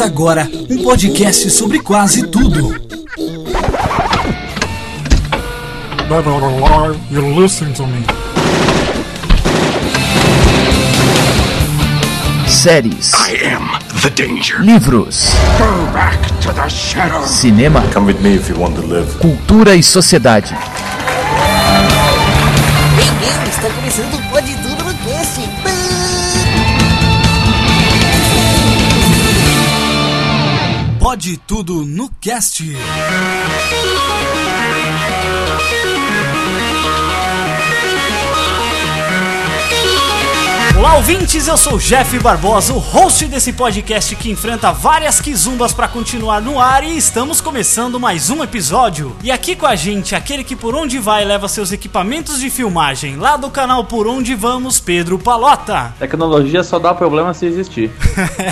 Começa agora um podcast sobre quase tudo. Never lie, you listen to me. séries, I am the danger. livros, Go back to the shadow. cinema, Come with me if you want to live. cultura e sociedade. Bem-vindo, está começando Pode tudo no cast. Olá, ouvintes, eu sou o Jeff Barbosa, o host desse podcast que enfrenta várias quizumbas para continuar no ar e estamos começando mais um episódio. E aqui com a gente, aquele que por onde vai leva seus equipamentos de filmagem, lá do canal Por Onde Vamos, Pedro Palota. Tecnologia só dá problema se existir.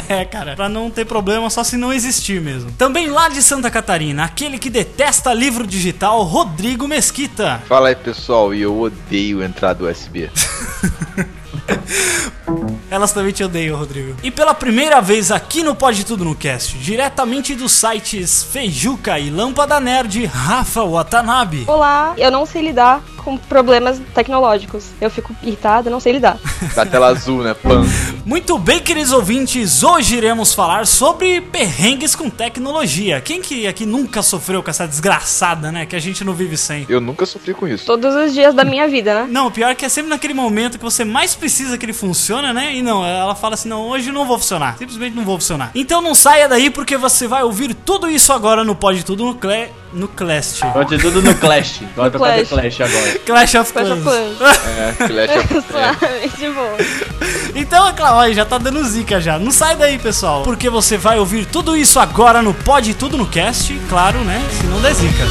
é, cara, pra não ter problema só se não existir mesmo. Também lá de Santa Catarina, aquele que detesta livro digital, Rodrigo Mesquita. Fala aí pessoal, e eu odeio entrada USB. Elas também te odeiam, Rodrigo. E pela primeira vez aqui no Pode Tudo no Cast, diretamente dos sites Feijuca e Lâmpada Nerd, Rafa Watanabe. Olá, eu não sei lidar com problemas tecnológicos. Eu fico irritada, não sei lidar. Da tela azul, né? Pan. Muito bem, queridos ouvintes, hoje iremos falar sobre perrengues com tecnologia. Quem que aqui nunca sofreu com essa desgraçada, né? Que a gente não vive sem. Eu nunca sofri com isso. Todos os dias da minha vida, né? Não, o pior é que é sempre naquele momento que você mais precisa que ele funcione, né? E não, ela fala assim: não, hoje não vou funcionar. Simplesmente não vou funcionar. Então não saia daí porque você vai ouvir tudo isso agora no Pode Tudo no, cle... no Clash. Pode tudo no Clash. Clash. de Clash agora. Clash of Clash of Clans. Clans. É, Clash of... é. Suave, de boa. Então, é claro, olha, já tá dando zica já. Não sai daí, pessoal. Porque você vai ouvir tudo isso agora no Pode Tudo no Cast. Claro, né? Se não der zica.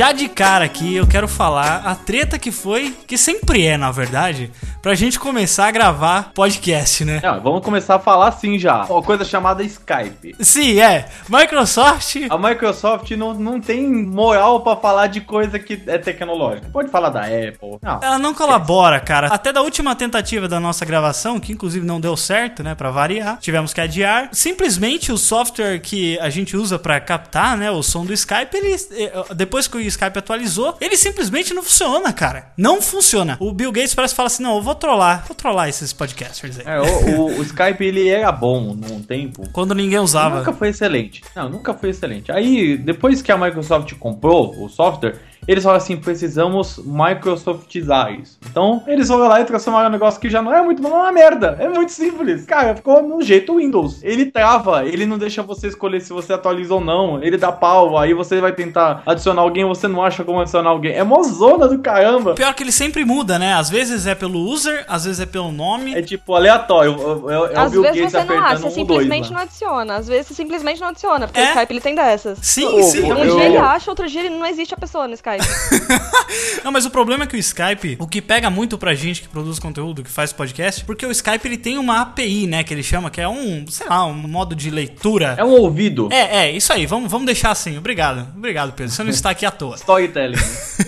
Já de cara aqui eu quero falar a treta que foi, que sempre é, na verdade, pra gente começar a gravar podcast, né? Não, vamos começar a falar assim já. Uma coisa chamada Skype. Sim, é. Microsoft. A Microsoft não, não tem moral pra falar de coisa que é tecnológica. Pode falar da Apple. Não. Ela não colabora, cara. Até da última tentativa da nossa gravação, que inclusive não deu certo, né, Pra variar, tivemos que adiar. Simplesmente o software que a gente usa pra captar, né, o som do Skype, ele eh, depois que o Skype atualizou, ele simplesmente não funciona, cara. Não funciona. O Bill Gates parece que fala assim: "Não, eu vou trollar, vou trollar esses podcasters aí". É, o, o- o Skype ele era bom num tempo. Quando ninguém usava. Nunca foi excelente. Não, nunca foi excelente. Aí, depois que a Microsoft comprou o software, eles falaram assim: precisamos Microsoftizar isso. Então, eles foram lá e transformaram um negócio que já não é muito bom, é uma merda. É muito simples. Cara, ficou no jeito Windows. Ele trava, ele não deixa você escolher se você atualiza ou não. Ele dá pau, aí você vai tentar adicionar alguém, você não acha como adicionar alguém. É mozona do caramba. Pior que ele sempre muda, né? Às vezes é pelo user, às vezes é pelo nome. É tipo aleatório. É, é- o Às Bill vezes Gates você não acha, um dois simplesmente lá. não adiciona. Às vezes você simplesmente não adiciona, porque É? o Skype ele tem dessas. Sim, Ô, sim. Um Eu- dia ele acha, outro dia ele não existe a pessoa no Skype. Não, mas o problema é que o Skype, o que pega muito pra gente que produz conteúdo, que faz podcast, porque o Skype ele tem uma API, né, que ele chama, que é um, sei lá, um modo de leitura. É um ouvido. É, é, isso aí, vamos, vamos deixar assim. Obrigado. Obrigado, Pedro. Você não está aqui à toa. Storytelling.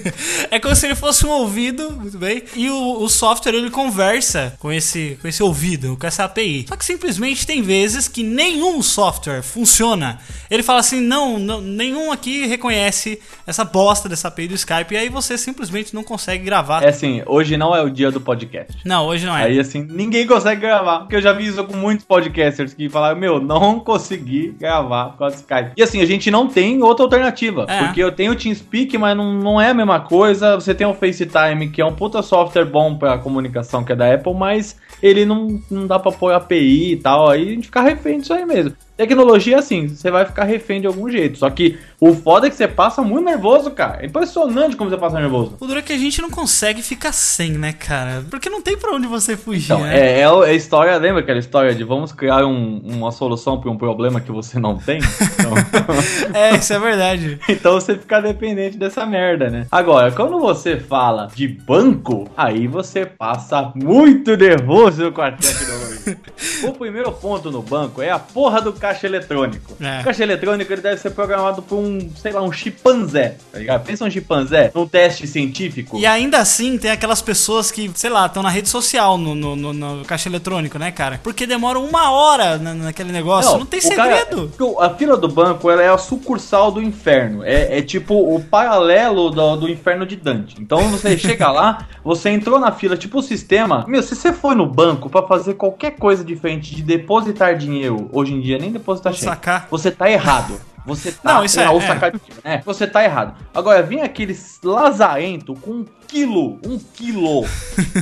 é como se ele fosse um ouvido, muito bem. E o, o software ele conversa com esse, com esse ouvido, com essa API. Só que simplesmente tem vezes que nenhum software funciona. Ele fala assim: não, não nenhum aqui reconhece essa bosta dessa API do Skype. E aí você simplesmente não consegue gravar. É assim, hoje não é o dia do podcast. Não, hoje não é. Aí assim, ninguém consegue gravar. Porque eu já vi isso com muitos podcasters que falaram, meu, não consegui gravar com a Skype. E assim, a gente não tem outra alternativa. É. Porque eu tenho o TeamSpeak, mas não, não é a mesma coisa. Você tem o FaceTime, que é um puta software bom pra comunicação, que é da Apple, mas ele não, não dá pra pôr API e tal. Aí a gente fica refém disso aí mesmo. Tecnologia, assim, você vai ficar refém de algum jeito. Só que o foda é que você passa muito nervoso, cara. É impressionante como você passa nervoso. O duro é que a gente não consegue ficar sem, né, cara? Porque não tem pra onde você fugir, Então, né? é, é a é a história, lembra aquela história de vamos criar um- uma solução para um problema que você não tem? Então, É, isso é verdade. então você fica dependente dessa merda, né? Agora, quando você fala de banco, aí você passa muito nervoso com a tecnologia. O primeiro ponto no banco é a porra do caixa eletrônico. É. O caixa eletrônico ele deve ser programado por um, sei lá, um chimpanzé, tá ligado? Pensa um chimpanzé num teste científico. E ainda assim, tem aquelas pessoas que, sei lá, estão na rede social, no, no, no- no caixa eletrônico, né, cara? Porque demoram uma hora na- naquele negócio. Não, tem o cara- segredo. porque o- a fila do banco ela é a sucursal do inferno. É, é tipo o paralelo do, do inferno de Dante. Então você chega lá, você entrou na fila, tipo o sistema. Meu, se você foi no banco pra fazer qualquer coisa diferente de depositar dinheiro, hoje em dia nem depositar cheque, Sacar. você tá errado. Você tá. Não, isso é- ou é. sacar né? Você tá errado. Agora, vem aquele lazarento com um quilo, um quilo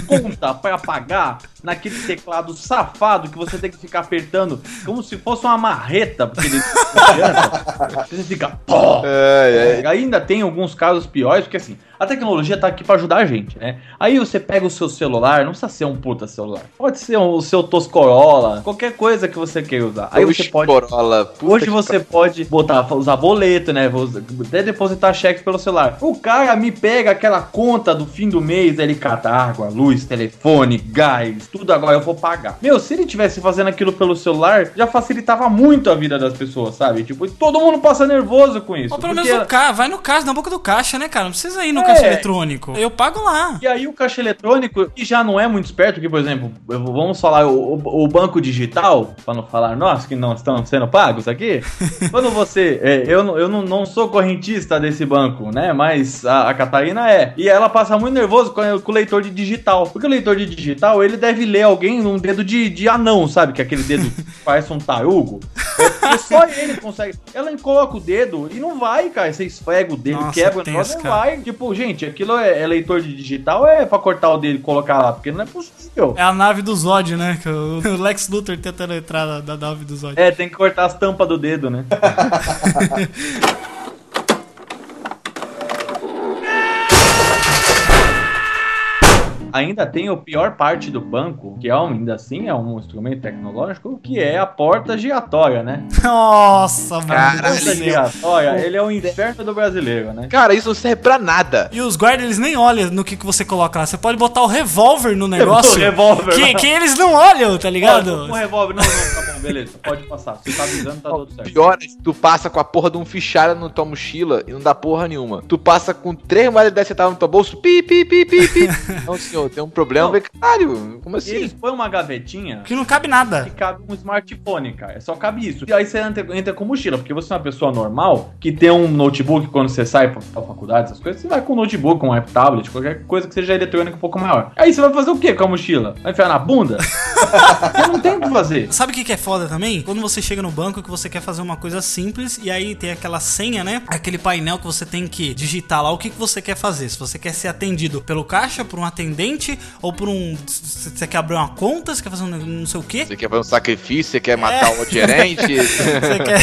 conta pra pagar naquele teclado safado que você tem que ficar apertando como se fosse uma marreta, porque ele você fica. Pô! É, é. Ainda tem alguns casos piores, porque assim, a tecnologia tá aqui pra ajudar a gente, né? Aí você pega o seu celular, não precisa ser um puta celular. Pode ser o seu Toscorola, qualquer coisa que você queira usar. Aí você Oxe, pode Corolla, Hoje você pode botar, usar boleto, né? Até depositar cheque pelo celular. O cara me pega aquela conta do fim do mês, ele cata água, luz, telefone, gás, tudo agora eu vou pagar. Meu, se ele tivesse fazendo aquilo pelo celular, já facilitava muito a vida das pessoas, sabe? Tipo, todo mundo passa nervoso com isso. Ou pelo menos no caixa, vai no caixa, na boca do caixa, né, cara? Não precisa ir no É. caixa eletrônico. Eu pago lá. E aí o caixa eletrônico, que já não é muito esperto, que por exemplo, vamos falar o, o- banco digital, para não falar nós que não estamos sendo pagos aqui. quando você, é, eu, não- eu não, não sou correntista desse banco, né? Mas a, a Catarina é. E ela passa muito nervoso com, com o leitor de digital, porque o leitor de digital ele deve ler alguém num dedo de, de anão, sabe? Que é aquele dedo que parece um tarugo. Porque só ele consegue. Ela coloca o dedo e não vai, cara. Você esfrega o dedo, Nossa, quebra o tenso, negócio, não vai. Tipo, gente, aquilo é, é leitor de digital, é pra cortar o dedo e colocar lá, porque não é possível. É a nave do Zod, né? Que o o Lex Luthor tentando entrar na, na nave do Zod. É, tem que cortar as tampas do dedo, né? Ainda tem a pior parte do banco, que é um- ainda assim é um instrumento tecnológico, que é a porta giratória, né? Nossa, mano. Caralho. Porta céu. giratória, ele é o inferno do brasileiro, né? Cara, isso não serve pra nada. E os guardas, eles nem olham no que, que você coloca lá. Você pode botar o revólver no negócio. O revólver que, lá. que eles não olham, tá ligado? com revólver, não, não, tá bom, beleza, pode passar. Você tá avisando, tá tudo certo. Pior é que tu passa com a porra de um fichário na tua mochila e não dá porra nenhuma. Tu passa com três moedas de 10 centavos no teu bolso, pi, pi, pi, pi, pi. Não, senhor, tem um problema, Não. caralho, como assim? eles põem uma gavetinha Que não cabe nada. que cabe um smartphone, cara. Só cabe isso. E aí você entra, entra com mochila, porque você é uma pessoa normal que tem um notebook quando você sai pra, pra faculdade, essas coisas, você vai com um notebook, com um tablet, qualquer coisa que seja eletrônica um pouco maior. Aí você vai fazer o quê com a mochila? Vai enfiar na bunda? você não tem o que fazer. Sabe o que, que é foda também? Quando você chega no banco que você quer fazer uma coisa simples e aí tem aquela senha, né? Aquele painel que você tem que digitar lá o que, que você quer fazer. Se você quer ser atendido pelo caixa, por um atendente ou por um. Você quer abrir uma conta, você quer fazer um não sei o quê. Você quer fazer um sacrifício, você quer matar o gerente? Você quer.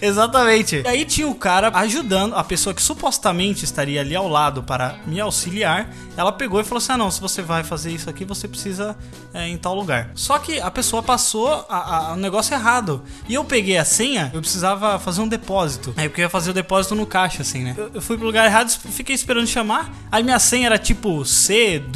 Exatamente. E aí tinha o cara ajudando, a pessoa que supostamente estaria ali ao lado para me auxiliar. Ela pegou e falou assim: Ah, não, se você vai fazer isso aqui, você precisa é, em tal lugar. Só que a pessoa passou a- a- o negócio errado. E eu peguei a senha, eu precisava fazer um depósito. Aí porque eu ia fazer o depósito no caixa, assim, né? Eu, eu fui pro lugar errado, fiquei esperando chamar. Aí minha senha era tipo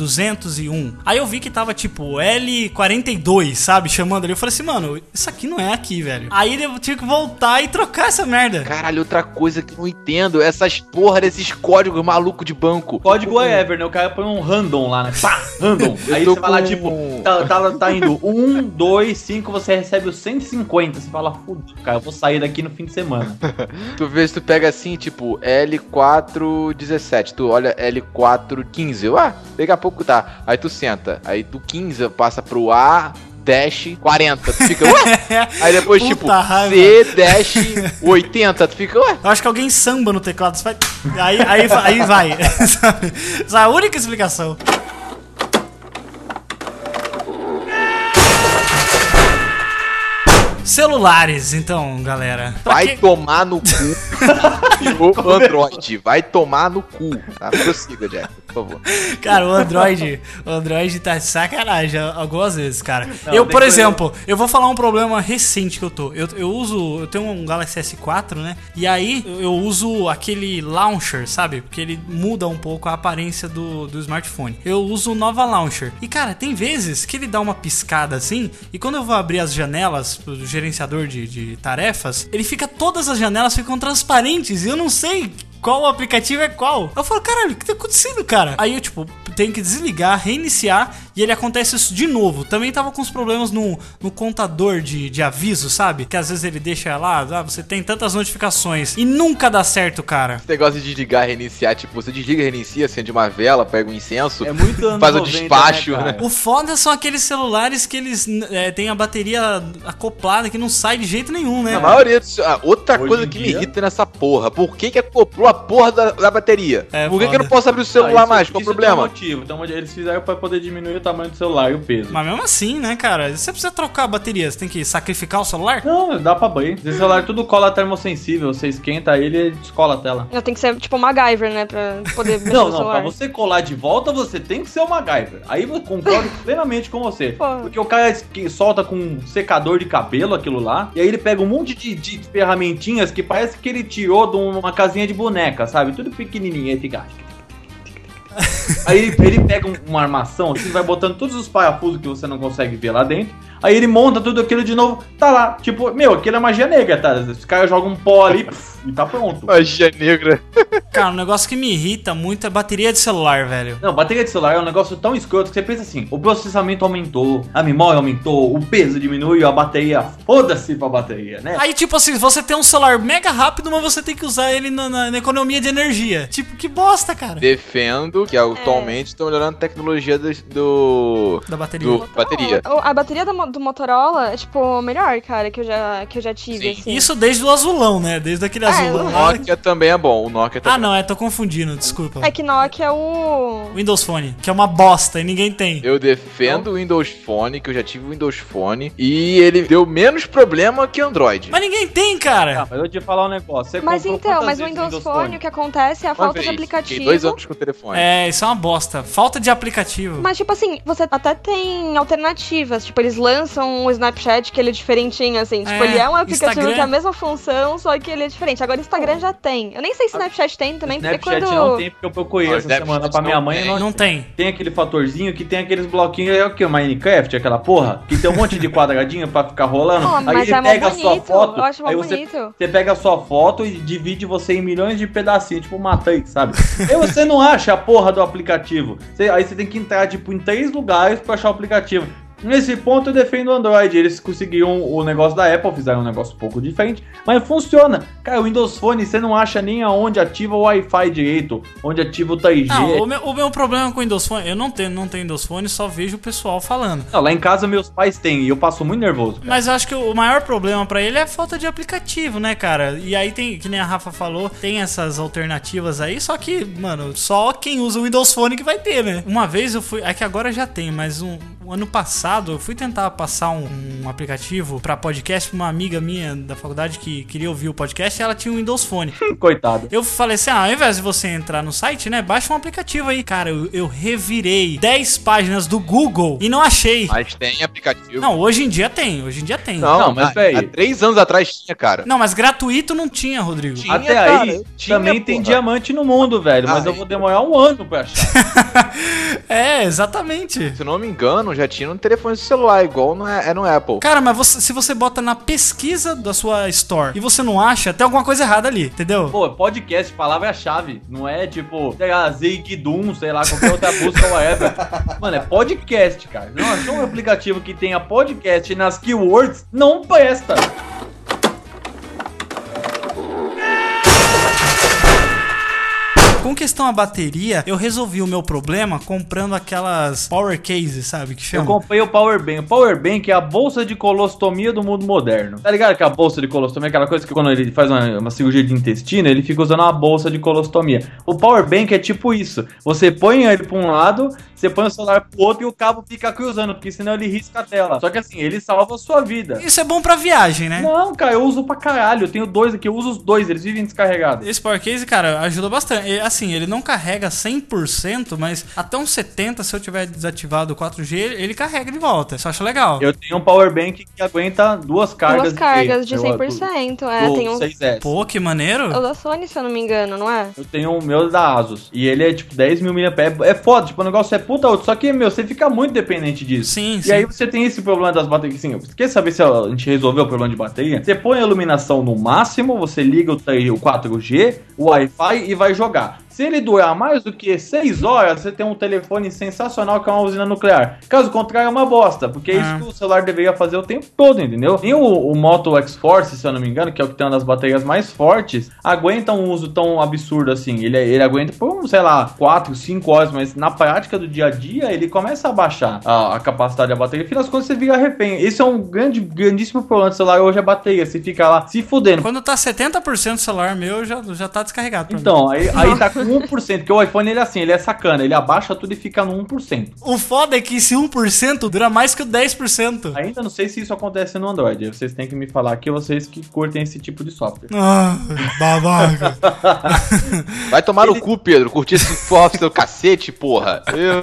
C201. Aí eu vi que tava tipo L42, sabe? Chamando ali. Eu falei assim, mano, isso aqui não é aqui, velho. Aí eu tive que voltar e trocar essa merda. Caralho, outra coisa que eu não entendo, essas porra desses códigos malucos de banco. Código é ever, né? O cara põe um random lá, né? Pá, random. Aí você vai lá, com- tipo, tá, tá, tá indo 1, 2, 5, você recebe os 150. Você fala, fudido, cara, eu vou sair daqui no fim de semana. Tu vê se tu pega assim, tipo, L417, tu olha L415, eu, ah, daqui a pouco tá. Aí tu senta, aí do 15 passa pro A dash 40, tu fica, ué? Aí depois, Puta tipo, raiva. C dash 80, tu fica, ué? Eu acho que alguém samba no teclado. Você vai... Aí, aí, aí vai. Sabe? Essa é a única explicação. Celulares, então, galera. Pra Vai que- tomar no cu. o Android. Vai tomar no cu. Tá? Prossiga, Jack, por favor. Cara, o Android, o Android tá de sacanagem algumas vezes, cara. Não, eu, por exemplo, eu vou falar um problema recente que eu tô. Eu, eu uso, eu tenho um Galaxy S4, né? E aí eu eu uso aquele launcher, sabe? Porque ele muda um pouco a aparência do, do smartphone. Eu uso o Nova Launcher. E cara, tem vezes que ele dá uma piscada assim, e quando eu vou abrir as janelas pro gerenciador de, de tarefas, ele fica todas as janelas ficam transparentes e eu não sei qual aplicativo é qual. Eu falo, caralho, o que tá acontecendo, cara? Aí eu, tipo, tenho que desligar, reiniciar e ele acontece isso de novo. Também tava com os problemas no, no contador de, de aviso, sabe? Que às vezes ele deixa lá, ah, você tem tantas notificações e nunca dá certo, cara. Esse negócio de desligar, reiniciar, tipo, você desliga, reinicia, acende uma vela, pega um incenso, É muito anos faz o 90, despacho, né, né? O foda são aqueles celulares que eles é, têm a bateria acoplada que não sai de jeito nenhum, né? A maioria dos... ah, Outra Hoje coisa que dia- me irrita nessa porra, por que que acoplou a porra da, da bateria? É, por que que eu não posso abrir o Ah, celular isso- mais? Qual o isso problema? Tem um motivo. Então, eles fizeram pra poder diminuir o tamanho do celular e o peso. Mas mesmo assim, né, cara? Você precisa trocar a bateria, você tem que sacrificar o celular? Não, dá pra banho. Esse celular tudo cola termossensível. Você esquenta ele e ele descola a tela. Tenho que ser tipo MacGyver, né? Pra poder mexer Não, não, celular. pra você colar de volta, você tem que ser o MacGyver. Aí eu concordo plenamente com você. Pô. Porque o cara solta com um secador de cabelo aquilo lá, e aí ele pega um monte de, de ferramentinhas que parece que ele tirou de uma casinha de boneca, sabe? Tudo pequenininho, aí fica... Aí ele, ele pega um- uma armação, assim, vai botando todos os parafusos que você não consegue ver lá dentro. Aí ele monta tudo aquilo de novo, tá lá. Tipo, meu, aquilo é magia negra, tá? Os caras jogam um pó ali pff, e tá pronto. Magia negra. Cara, um negócio que me irrita muito é bateria de celular, velho. Não, bateria de celular é um negócio tão escroto que você pensa assim: o processamento aumentou, a memória aumentou, o peso diminuiu, a bateria, foda-se pra bateria, né? Aí, tipo assim, você tem um celular mega rápido, mas você tem que usar ele na, na- na economia de energia. Tipo, que bosta, cara. Defendo que atualmente estão melhorando a tecnologia do... do... Da bateria. do bateria. A bateria do, do Motorola é, tipo, melhor, cara, que eu já, que eu já tive, Sim. assim. Isso desde o azulão, né? Desde aquele É, azulão. O. Nokia também é bom, o Nokia também. Ah, não, é, tô confundindo, desculpa. É que Nokia é o... Windows Phone, que é uma bosta e ninguém tem. Eu defendo o Windows Phone, que eu já tive o Windows Phone, e ele deu menos problema que Android. Mas ninguém tem, cara. Ah, mas eu te falar um negócio. Você Mas então, mas o vezes Windows Phone, o que acontece é a Uma falta de vez, aplicativo. Fiquei dois anos com o telefone. É, isso é uma bosta. Falta de aplicativo. Mas, tipo assim, você até tem alternativas. Tipo, eles lançam o Snapchat, que ele é diferentinho, assim. Tipo, É, ele é um aplicativo Instagram. que é a mesma função, só que ele é diferente. Agora, o Instagram já tem. Eu nem sei se Snapchat tem também, porque Snapchat quando... não tem, porque eu procurei Não, essa Snapchat semana pra minha não mãe tem. não, Não tem. tem aquele fatorzinho que tem aqueles bloquinhos, é o que? Minecraft, aquela porra? Que tem um monte de quadradinho pra ficar rolando. Pô, aí mas ele é pega a sua bonito, foto, eu acho aí você, bonito. você pega a sua foto e divide você em milhões de pedacinhos, tipo Matrix, sabe? aí você não acha a porra do aplicativo. Aí você tem que entrar, tipo, em três lugares pra achar o aplicativo. Nesse ponto eu defendo o Android. Eles conseguiram o negócio da Apple, fizeram um negócio um pouco diferente, mas funciona. Cara, o Windows Phone você não acha nem aonde ativa o Wi-Fi direito, onde ativa o 3G. Não, o meu, o meu problema com o Windows Phone, eu não tenho, não tenho Windows Phone, só vejo o pessoal falando. Não, lá em casa meus pais têm e eu passo muito nervoso. cara. Mas eu acho que o maior problema pra ele é a falta de aplicativo, né, cara? E aí tem, que nem a Rafa falou, tem essas alternativas aí, só que, mano, só quem usa o Windows Phone que vai ter, né? Uma vez eu fui, é que agora já tem, mas um, um ano passado eu fui tentar passar um, um aplicativo pra podcast pra uma amiga minha da faculdade que queria ouvir o podcast e ela tinha um Windows Phone. Coitado. Eu falei assim: ah, ao invés de você entrar no site, né? Baixa um aplicativo aí. Cara, eu, eu revirei 10 páginas do Google e não achei. Mas tem aplicativo. Não, hoje em dia tem, hoje em dia tem. não, Não, mas há- véi. Há três anos atrás tinha, cara. Não, mas gratuito não tinha, Rodrigo. Tinha, Até cara, aí, tinha, também tem porra. diamante no mundo, velho. Mas Ah, eu vou demorar um ano pra achar. é, exatamente. Se não me engano, já tinha no telefone celular, igual no, é no Apple. Cara, mas você- se você bota na pesquisa da sua store e você não acha, tem alguma coisa errada ali, entendeu? Pô, podcast, palavra-chave. Não é tipo, sei lá, Zigdum, sei lá, qualquer outra busca, whatever. Mano, é podcast, cara. Não achou um aplicativo que tenha podcast nas keywords? Não presta. Com questão a bateria, eu resolvi o meu problema comprando aquelas power cases, sabe? Que Eu chama. comprei o Power Bank. O Power Bank é a bolsa de colostomia do mundo moderno. Tá ligado que a bolsa de colostomia é aquela coisa que quando ele faz uma, uma cirurgia de intestino, ele fica usando uma bolsa de colostomia. O Power Bank é tipo isso. Você põe ele pra um lado, você põe o celular pro outro e o cabo fica cruzando, porque senão ele risca a tela. Só que assim, ele salva a sua vida. Isso é bom pra viagem, né? Não, cara, eu uso pra caralho. Eu tenho dois aqui, eu uso os dois, eles vivem descarregados. Esse Power Case, cara, ajuda bastante. E, Assim, ele não carrega 100%, mas até uns 70%, se eu tiver desativado o 4G, ele carrega de volta. Isso eu acho legal. Eu tenho um Power Bank que aguenta duas cargas. Duas cargas de eu- 100%. É, do tem um. 6S. Pô, que maneiro. É o da Sony, se eu não me engano, não é? Eu tenho o meu da Asus. E ele é tipo 10 mil mAh. É, é foda, tipo, o negócio é puta outro. Só que, meu, você fica muito dependente disso. Sim, E sim. aí você tem esse problema das baterias. Assim, você quer saber se a gente resolveu o problema de bateria? Você põe a iluminação no máximo, você liga o, 3 o 4G, o Wi-Fi e vai jogar. Se ele durar mais do que 6 horas, você tem um telefone sensacional que é uma usina nuclear. Caso contrário, é uma bosta, porque é Ah. isso que o celular deveria fazer o tempo todo, entendeu? Tem o, o Moto X-Force, se eu não me engano, que é o que tem uma das baterias mais fortes, aguenta um uso tão absurdo assim. Ele, ele aguenta por, sei lá, 4, 5 horas, mas na prática do dia a dia, ele começa a baixar a, a capacidade da bateria. Afinal das contas, você vira refém. Esse é um grande, grandíssimo problema do celular hoje, é a bateria. Você fica lá se fudendo. Quando tá 70% do celular meu, já, já tá descarregado. mim. Então, aí, aí tá com 1%, porque o iPhone ele é assim, ele é sacana, ele abaixa tudo e fica no 1%. O foda é que esse 1% dura mais que o 10%. Ainda não sei se isso acontece no Android. Vocês têm que me falar aqui, vocês que curtem esse tipo de software. Ah, babaca. Vai tomar no cu, Pedro. Curtir esse software do cacete, porra. Eu?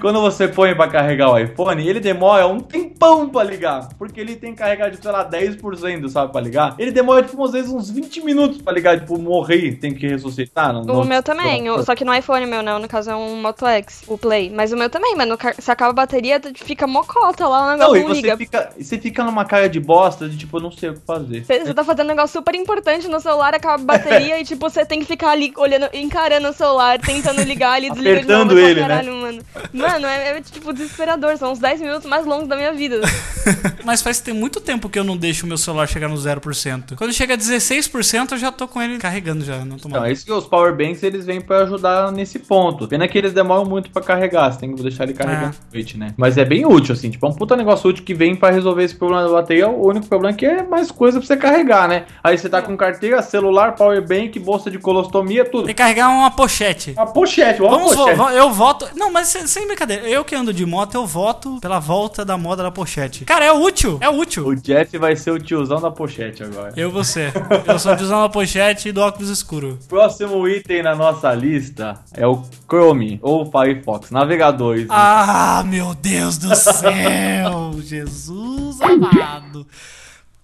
Quando você põe pra carregar o iPhone, ele demora um tempão pra ligar. Porque ele tem que carregar, tipo, sei lá, 10%, sabe, pra ligar. Ele demora, tipo, às vezes uns 20 minutos pra ligar, tipo, morrer, tem que ressuscitar. no- O no- meu também, o- só que no iPhone meu não, no caso é um Moto X, o Play. Mas o meu também, mano, se acaba a bateria, fica mocota lá, o Não, negócio e não, você liga. fica, você fica numa cara de bosta, de tipo, eu não sei o que fazer. Você você tá fazendo um negócio super importante no celular, acaba a bateria e, tipo, você tem que ficar ali olhando, encarando o celular, tentando ligar, ele desliga de novo. Apertando eu falo, ele, né? caralho, mano. Mano, é, é, tipo desesperador, são uns 10 minutos mais longos da minha vida. Mas faz tem muito tempo que eu não deixo o meu celular chegar no 0%. Quando chega a 16%, eu já tô com ele carregando já. Não tô Então, é isso que os power banks eles vêm pra ajudar nesse ponto. Pena que eles demoram muito pra carregar, você tem que deixar ele carregando noite, né? Mas é bem útil, assim, tipo, é um puta negócio útil que vem pra resolver esse problema da bateria. O único problema é que é mais coisa pra você carregar, né? Aí você tá com carteira, celular, power bank, bolsa de colostomia, tudo. Tem que carregar uma pochete. Uma pochete, uma Vamos, pochete. vo- eu voto. Não, mas sem, brincadeira. Eu que ando de moto, eu voto pela volta da moda da pochete. Cara, é útil. É útil. O Jeff vai ser o tiozão da pochete agora. Eu vou ser. Eu sou de usar uma pochete e do óculos escuro. Próximo item na nossa lista é o Chrome ou Firefox, navegadores. Ah, meu Deus do céu! Jesus amado.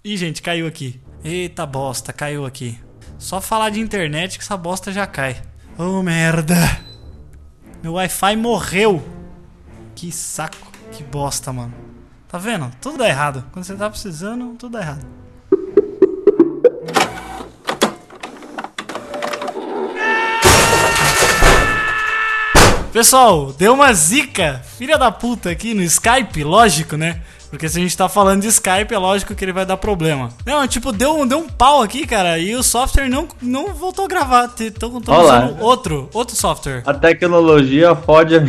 Ih, gente, caiu aqui. Eita bosta, caiu aqui. Só falar de internet que essa bosta já cai. Oh, merda. Meu Wi-Fi morreu. Que saco. Que bosta, mano. Tá vendo? Tudo dá errado. Quando você tá precisando, tudo dá errado. Pessoal, deu uma zica, filha da puta aqui no Skype, lógico, né? Porque se a gente tá falando de Skype, é lógico que ele vai dar problema. Não, tipo, deu, deu um pau aqui, cara, e o software não, não voltou a gravar. Estão Olá. usando outro, outro software. A tecnologia fode a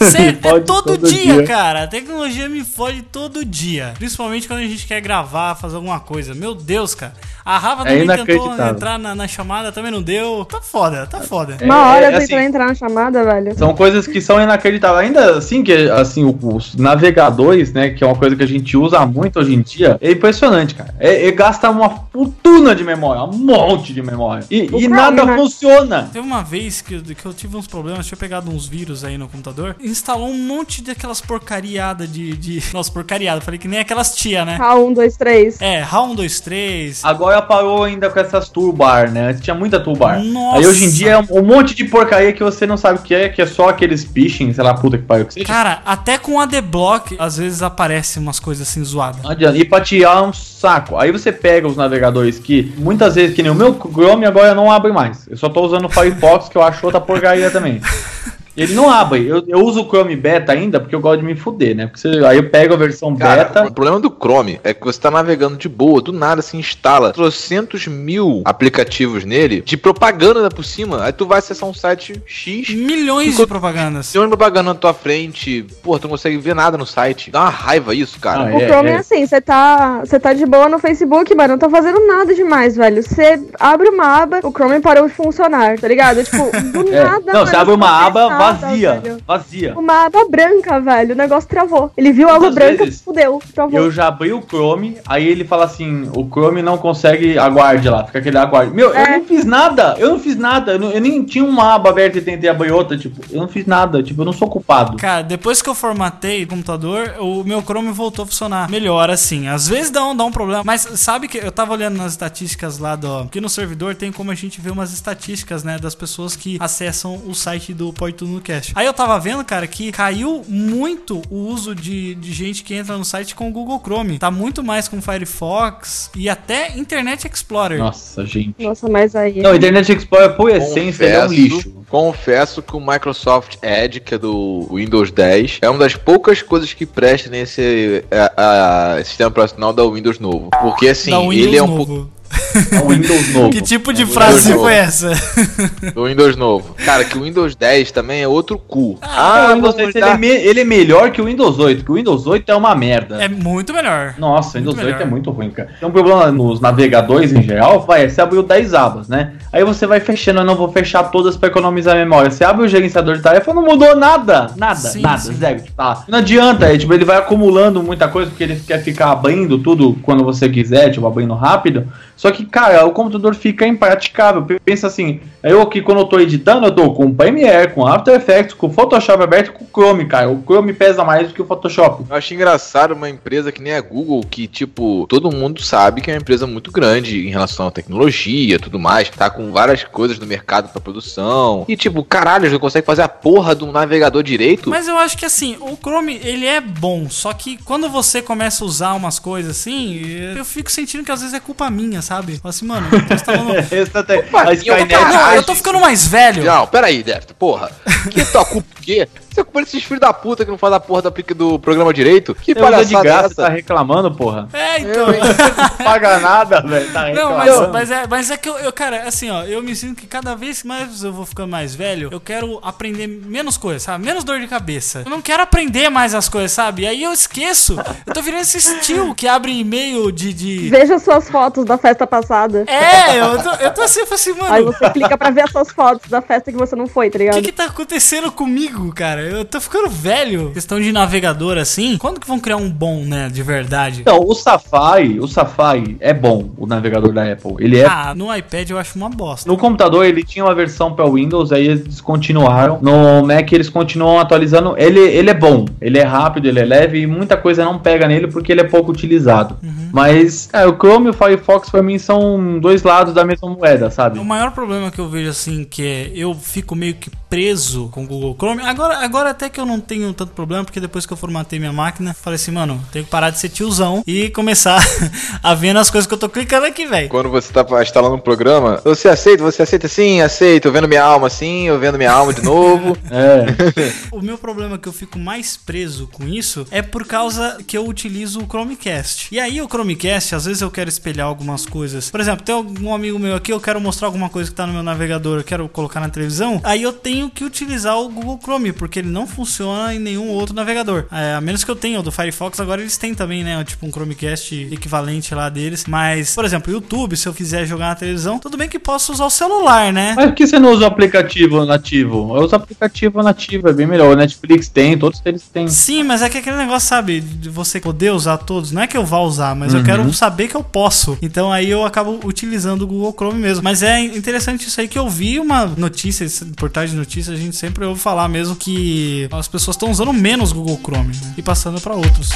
Me é fode todo, dia, cara. A tecnologia me fode todo dia. Principalmente quando a gente quer gravar, fazer alguma coisa. Meu Deus, cara. A Rafa É também tentou entrar na, na chamada, também não deu. Tá foda, tá foda. Uma hora é, eu assim, tentando entrar na chamada, velho. São coisas que são inacreditáveis. Ainda assim, que assim, os navegadores, né? Que é uma coisa que a gente usa muito hoje em dia, é impressionante, cara. É, é- gasta uma fortuna de memória, um monte de memória. E, e nada né? funciona. Teve uma vez que, eu- que eu tive uns problemas, tinha pegado uns vírus aí no computador, instalou um monte daquelas porcariada de, de. Nossa, porcariada, falei que nem aquelas tia, né? Ah, um, dois, três. É, HAL 1, 2, 3. Agora parou ainda com essas toolbar, né? Tinha muita toolbar. Nossa. Aí hoje em dia é um, monte de porcaria que você não sabe o que é, que é só aqueles phishing, sei lá, puta que pariu que seja. Cara, até com ADBlock, às vezes aparece umas coisas assim zoadas. Não adianta. E pra tirar um saco. Aí você pega os navegadores que muitas vezes, que nem o meu Chrome agora não abre mais. Eu só tô usando o Firefox, que eu acho outra porcaria também. Ele não abre. Eu, eu uso o Chrome Beta ainda porque eu gosto de me fuder, né? Porque você- aí eu pego a versão Cara, beta. o problema do Chrome é que você tá navegando de boa, do nada se instala trocentos mil aplicativos nele de propaganda por cima. Aí tu vai acessar um site X, Milhões de propagandas. tem uma propaganda na tua frente, porra, tu não consegue ver nada no site. Dá uma raiva isso, cara. Ah, O É, Chrome é, é. assim, você tá, você tá de boa no Facebook, mano, não tá fazendo nada demais, velho. Você abre uma aba, o Chrome parou de funcionar, tá ligado? Tipo, do É. nada. Não, você abre uma aba fez nada, vazia. velho. Vazia. Uma aba branca, velho. O negócio travou. Ele viu algo Muitas branco, vezes, fudeu, travou. Eu já abri o Chrome, aí ele fala assim: o Chrome não consegue, aguarde lá, fica aquele aguarde. Meu, eu É. nem fiz nada, eu não fiz nada, eu, não- eu nem tinha uma aba aberta e tentei abrir outra, tipo, eu não fiz nada, tipo, eu não sou culpado. Cara, depois que eu formatei o computador, o meu Chrome voltou a funcionar melhor, assim. Às vezes dá um, dá um problema, mas sabe que eu tava olhando nas estatísticas lá do. Aqui no servidor tem como a gente ver umas estatísticas, né, das pessoas que acessam o site do Pode Tudo no Cast. Aí eu tava vendo, cara, que caiu muito o uso de, de gente que entra no site com o Google Chrome. Tá muito mais com Firefox e até Internet Explorer. Nossa, gente. Nossa, mas aí. Não, Internet Explorer, por essência, é um lixo. confesso que o Microsoft Edge, que é do Windows 10, é uma das poucas coisas que presta nesse a- a- sistema operacional da Windows novo. Porque assim, da Windows ele é um pouco novo. É Windows novo. Que tipo de É, frase Windows foi novo. essa? do Windows novo. Cara, que o Windows 10 também é outro cu. Ah, o Windows vamos 10 ele, é me- ele é melhor que o Windows 8, que o Windows 8 é uma merda. É muito melhor. Nossa, o Windows 8 melhor. é muito ruim, cara. Tem um problema nos navegadores em geral, vai, você abriu 10 abas, né? Aí você vai fechando, eu não vou fechar todas pra economizar a memória. Você abre o gerenciador de tarefa, não mudou nada. Nada, Sim, nada, sim. zero. Tipo, tá. Não adianta, é, tipo, ele vai acumulando muita coisa porque ele quer ficar abrindo tudo quando você quiser, tipo, abrindo rápido. Só que, cara, o computador fica impraticável. Pensa assim, eu aqui quando eu tô editando, eu tô com o Premiere, com After Effects, com o Photoshop aberto e com o Chrome, cara. O Chrome pesa mais do que o Photoshop. Eu acho engraçado uma empresa que nem a Google, que, tipo, todo mundo sabe que é uma empresa muito grande em relação à tecnologia e tudo mais, tá com várias coisas no mercado pra produção. E, tipo, caralho, eles não conseguem fazer a porra do navegador direito. Mas eu acho que assim, o Chrome, ele é bom, só que quando você começa a usar umas coisas assim, eu fico sentindo que às vezes é culpa minha, sabe? Fala assim, mano, eu tô instalando... Tá Opa, a eu Skynet. Não, eu tô ficando mais velho. Não, peraí, Deft, porra. Que tua culpa o quê? Você é culpa desses filhos da puta que não faz a porra da do programa direito? Que Você usa de palhaçada é graça, essa? tá reclamando, porra. É, então. Não paga nada, velho. Tá Não, reclamando. mas, mas, é, mas é que eu, eu, cara, assim, ó, eu me sinto que cada vez mais eu vou ficando mais velho, eu quero aprender menos coisas, sabe? Menos dor de cabeça. Eu não quero aprender mais as coisas, sabe? E aí eu esqueço. Eu tô virando esse tio que abre e-mail de. de... Veja suas fotos da festa passada. É, eu tô, eu tô assim, eu falo assim, Aí mano. você clica pra ver as suas fotos da festa que você não foi, tá O ligado? que que tá acontecendo comigo, cara? Eu tô ficando velho. Questão de navegador assim. Quando que vão criar um bom, né, de verdade? Então, o Safari, o Safari é bom, o navegador da Apple. Ele é. Ah, no iPad eu acho uma bosta. No computador ele tinha uma versão para Windows, aí eles descontinuaram. No Mac eles continuam atualizando. Ele, ele é bom, ele é rápido, ele é leve e muita coisa não pega nele porque ele é pouco utilizado. Mas, cara, o Chrome e o Firefox pra mim são dois lados da mesma moeda, sabe? O maior problema que eu vejo assim, que é eu fico meio que preso com o Google Chrome. Agora, agora até que eu não tenho tanto problema, porque depois que eu formatei minha máquina, falei assim, mano, tenho que parar de ser tiozão e começar a ver nas coisas que eu tô clicando aqui, velho. Quando você tá instalando um programa, você aceita, você aceita sim, aceito, eu vendo minha alma sim, eu vendo minha alma de novo. É. O meu problema é que eu fico mais preso com isso é por causa que eu utilizo o Chromecast. E aí o Chromecast, às vezes eu quero espelhar algumas coisas. Por exemplo, tem algum amigo meu aqui, eu quero mostrar alguma coisa que tá no meu navegador, eu quero colocar na televisão, aí eu tenho que utilizar o Google Chrome, porque ele não funciona em nenhum outro navegador. É, a menos que eu tenha o do Firefox, agora eles têm também, né, tipo um Chromecast equivalente lá deles. Mas, por exemplo, YouTube, se eu quiser jogar na televisão, tudo bem que posso usar o celular, né? Mas por que você não usa o aplicativo nativo? Eu uso o aplicativo nativo, é bem melhor. O Netflix tem, todos eles têm. Sim, mas é que aquele negócio, sabe, de você poder usar todos, não é que eu vá usar, mas eu quero saber que eu posso. Então aí eu acabo utilizando o Google Chrome mesmo. Mas é interessante isso aí que eu vi uma notícia, portais de notícias, a gente sempre ouve falar mesmo que as pessoas estão usando menos Google Chrome né, e passando para outros.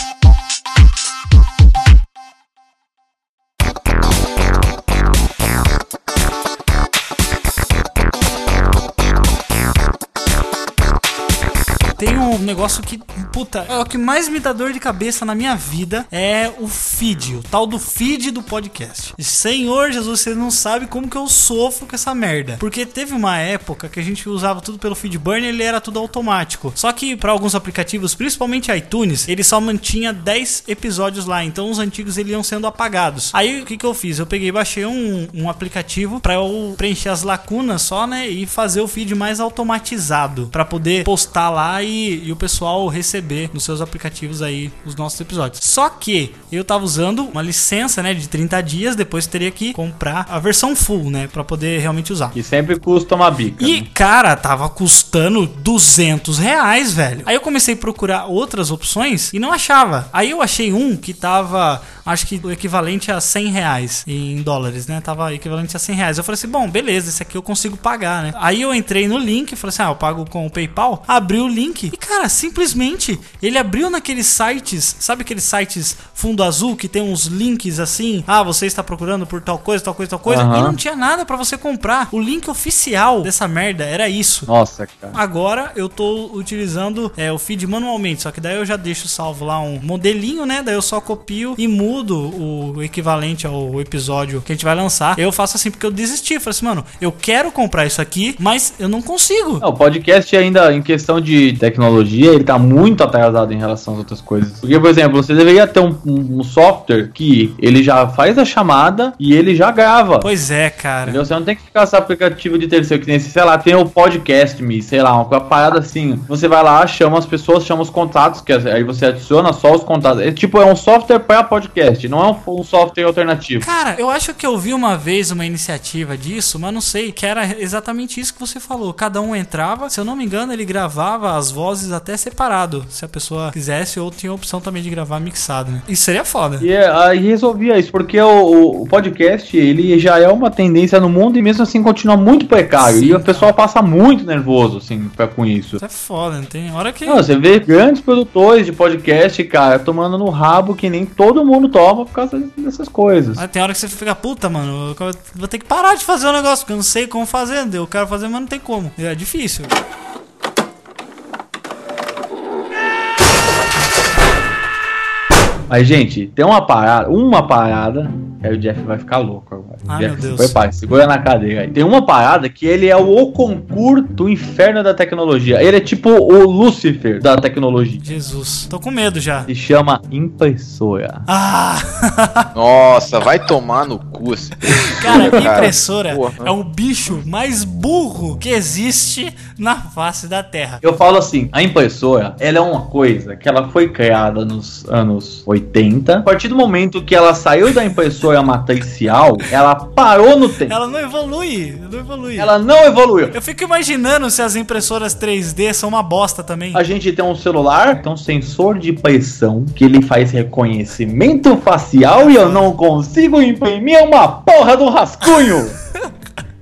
Um negócio que, puta, é o que mais me dá dor de cabeça na minha vida é o feed, o tal do feed do podcast. Senhor Jesus, você não sabe como que eu sofro com essa merda. Porque teve uma época que a gente usava tudo pelo Feedburner, ele era tudo automático. Só que para alguns aplicativos, principalmente iTunes, ele só mantinha 10 episódios lá, então os antigos eles iam sendo apagados. Aí o que que eu fiz? Eu peguei baixei um, um aplicativo para eu preencher as lacunas só, né, e fazer o feed mais automatizado para poder postar lá e, e o pessoal receber nos seus aplicativos aí os nossos episódios. Só que eu tava usando uma licença, né, de 30 dias, depois teria que comprar a versão full, né, para poder realmente usar. Que sempre custa uma bica. E, né? cara, tava custando 200 reais, velho. Aí eu comecei a procurar outras opções e não achava. Aí eu achei um que tava, acho que o equivalente a 100 reais em dólares, né? Tava equivalente a 100 reais. Eu falei assim, bom, beleza, esse aqui eu consigo pagar, né? Aí eu entrei no link, falei assim, ah, eu pago com o PayPal. Abri o link e, cara, simplesmente ele abriu naqueles sites, sabe aqueles sites fundo azul que tem uns links assim? Ah, você está procurando por tal coisa, tal coisa, tal coisa. Aham. E não tinha nada pra você comprar. O link oficial dessa merda era isso. Nossa, cara. Agora eu tô utilizando é, o feed manualmente, só que daí eu já deixo salvo lá um modelinho, né? Daí eu só copio e mudo o equivalente ao episódio que a gente vai lançar. Eu faço assim porque eu desisti. Falei assim, mano, eu quero comprar isso aqui, mas eu não consigo. Não, o podcast ainda, em questão de tecnologia, ele tá muito atrasado em relação às outras coisas. Porque, por exemplo, você deveria ter um, um- um software que ele já faz a chamada e ele já grava. Pois é, cara. Entendeu? Você não tem que ficar esse aplicativo de terceiro, que nem, sei lá, tem o podcast me, sei lá, uma parada assim. Você vai lá, chama as pessoas, chama os contatos, que aí você adiciona só os contatos. É tipo, é um software para podcast, não é um, um software alternativo. Cara, eu acho que eu vi uma vez uma iniciativa disso, mas não sei, que era exatamente isso que você falou. Cada um entrava, se eu não me engano, ele gravava as vozes até separado, se a pessoa quisesse, ou tinha a opção também de gravar mixado, né? Isso seria foda. E é, aí resolvia isso, porque o, o- podcast, ele já é uma tendência no mundo e mesmo assim continua muito precário. Sim, e o pessoal passa muito nervoso, assim, pra, com isso. Isso é foda, não tem hora que. Não, você vê grandes produtores de podcast, cara, tomando no rabo que nem todo mundo toma por causa dessas coisas. Mas tem hora que você fica, puta, mano, eu vou ter que parar de fazer o negócio, porque eu não sei como fazer. Eu quero fazer, mas não tem como. É difícil. Aí, gente, tem uma parada, uma parada, aí o Jeff vai ficar louco agora. Ah, Jeff, meu Deus. se prepare, segura na cadeira aí. Tem uma parada que ele é o concurso do inferno da tecnologia. Ele é tipo o Lúcifer da tecnologia. Jesus. Tô com medo já. Se chama impressora. Ah! Nossa, vai tomar no cu esse Cara, Cara, impressora porra. é o bicho mais burro que existe na face da Terra. Eu falo assim, a impressora, ela é uma coisa que ela foi criada nos anos 80. A partir do momento que ela saiu da impressora matricial, ela parou no tempo. Ela não evolui, não evolui. Ela não evoluiu. Eu fico imaginando se as impressoras 3D são uma bosta também. A gente tem um celular, tem um sensor de pressão que ele faz reconhecimento facial e eu não consigo imprimir uma porra do rascunho.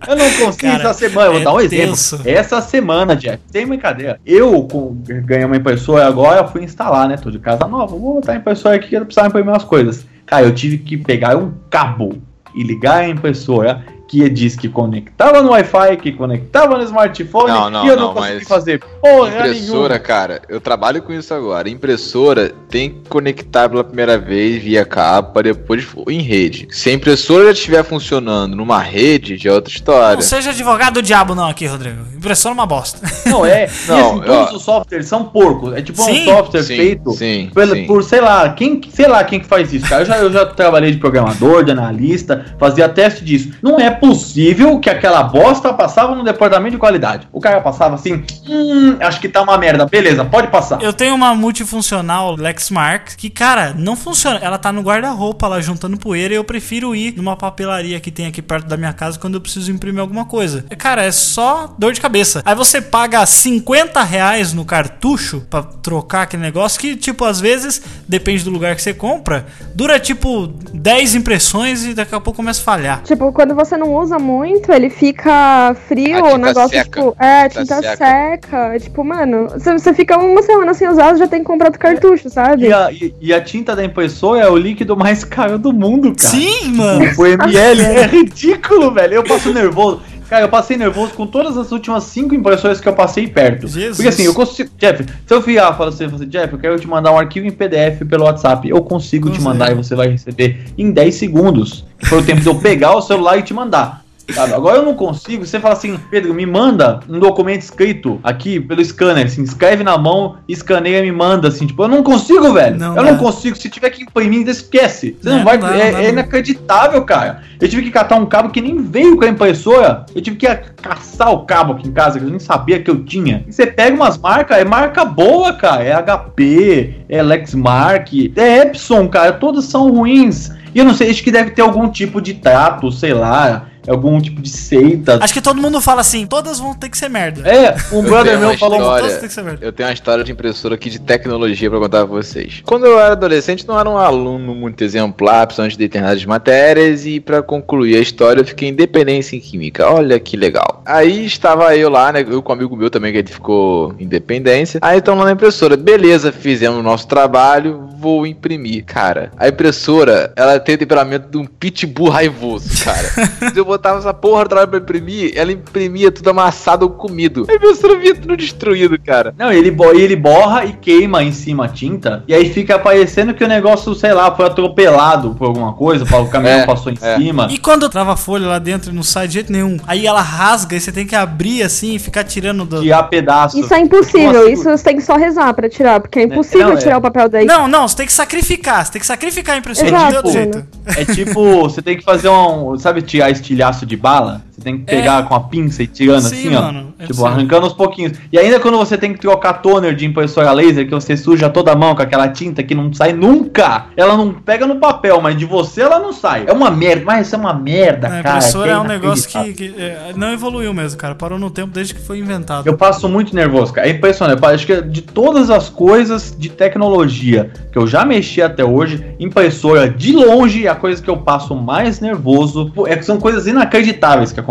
Eu não consegui Cara, essa semana. Eu vou é dar um tenso. exemplo. Essa semana, Jeff, sem brincadeira. Eu com- ganhei uma impressora agora, fui instalar, né? Tô de casa nova. Vou botar a impressora aqui que eu precisava imprimir umas coisas. Cara, eu tive que pegar um cabo e ligar a impressora que diz que conectava no Wi-Fi, que conectava no smartphone Não, não, e eu não, não, consegui fazer porra Impressora, nenhuma. cara, eu trabalho com isso agora. Impressora tem que conectar pela primeira vez via cabo para depois em rede. Se a impressora já estiver funcionando numa rede, já é outra história. Não seja advogado do diabo não aqui, Rodrigo. Impressora é uma bosta. Não, é. Não, e assim, todos os softwares são porcos. É tipo Sim, um software sim, feito sim, pela- sim. por, sei lá, quem, sei lá quem que faz isso, cara. Eu já, eu já trabalhei de programador, de analista, fazia teste disso. Não é possível que aquela bosta passava no departamento de qualidade. O cara passava assim, hum, acho que tá uma merda. Beleza, pode passar. Eu tenho uma multifuncional Lexmark que, cara, não funciona. Ela tá no guarda-roupa lá juntando poeira e eu prefiro ir numa papelaria que tem aqui perto da minha casa quando eu preciso imprimir alguma coisa. Cara, é só dor de cabeça. Aí você paga 50 reais no cartucho pra trocar aquele negócio que, tipo, às vezes, depende do lugar que você compra, dura tipo 10 impressões e daqui a pouco começa a falhar. Tipo, quando você não usa muito, ele fica frio, o tinta negócio, seca. tipo, é, Tinta tinta seca. seca. Tipo, mano, você, você fica uma semana sem usar, já tem que comprar outro cartucho, sabe? E a, e- e a tinta da impressora é o líquido mais caro do mundo, cara. Sim, mano! O ML é ridículo, velho. Eu passo nervoso. Cara, eu passei nervoso com todas as últimas cinco impressões que eu passei perto. Jesus. Porque assim, eu consigo. Jeff, se eu virar e falar assim, você, Jeff, eu quero te mandar um arquivo em PDF pelo WhatsApp. Eu consigo te Consegue. mandar e você vai receber em 10 segundos. Foi o tempo de eu pegar o celular e te mandar. Sabe? Agora eu não consigo. Você fala assim, Pedro, me manda um documento escrito aqui pelo scanner. Assim, escreve na mão, escaneia e me manda. Assim, tipo, eu não consigo, velho. Não eu dá. não consigo. Se tiver que imprimir, esquece. Você não, Não, vai. não é, não é não. inacreditável, cara. Eu tive que catar um cabo que nem veio com a impressora. Eu tive que caçar o cabo aqui em casa, que eu nem sabia que eu tinha. E você pega umas marcas, é marca boa, cara. É HP, é Lexmark, é Epson, cara. Todas são ruins. E eu não sei, acho que deve ter algum tipo de trato, sei lá, algum tipo de seita. Acho que todo mundo fala assim, todas vão ter que ser merda. É, um Eu brother tenho meu falou. história- Todas têm que ser merda. Eu tenho uma história de impressora aqui de tecnologia pra contar pra vocês. Quando eu era adolescente, não era um aluno muito exemplar, principalmente de determinadas matérias, e pra concluir a história, eu fiquei em dependência em química. Olha que legal. Aí estava eu lá, né? Eu com um amigo meu também, que ele ficou em dependência. Aí estão lá na impressora. Beleza, fizemos o nosso trabalho, vou imprimir. Cara, a impressora, ela tem o temperamento de um pitbull raivoso, cara. Se eu botava essa porra do trabalho pra imprimir, ela imprimia tudo amassado ou comido. A impressora vinha tudo destruído, cara. Não, ele, bo- ele borra e queima em cima a tinta, e aí fica parecendo que o negócio, sei lá, foi atropelado por alguma coisa, o caminhão É, passou em é. cima. E quando trava a folha lá dentro e não sai de jeito nenhum, aí ela rasga e você tem que abrir assim e ficar tirando do. Tirar pedaço. Isso é impossível, Nossa, isso você tem que só rezar pra tirar, porque é impossível não, é. tirar o papel daí. Não, não, você tem que sacrificar, você tem que sacrificar a impressora. Exato, não tem outro jeito. É tipo, você tem que fazer um. Sabe, tirar estilhaço de bala? Você tem que pegar com a pinça e tirando É. Sim, assim, ó. mano, é tipo, arrancando aos pouquinhos. E ainda quando você tem que trocar toner de impressora laser, que você suja toda a mão com aquela tinta que não sai nunca. Ela não pega no papel, mas de você ela não sai. É uma merda, mas isso é uma merda, A cara. impressora que é um negócio que, que, é, não evoluiu mesmo, cara. Parou no tempo desde que foi inventado. Eu passo muito nervoso, cara. É impressionante. Eu acho que de todas as coisas de tecnologia que eu já mexi até hoje, impressora de longe é a coisa que eu passo mais nervoso. É que são coisas inacreditáveis que acontecem.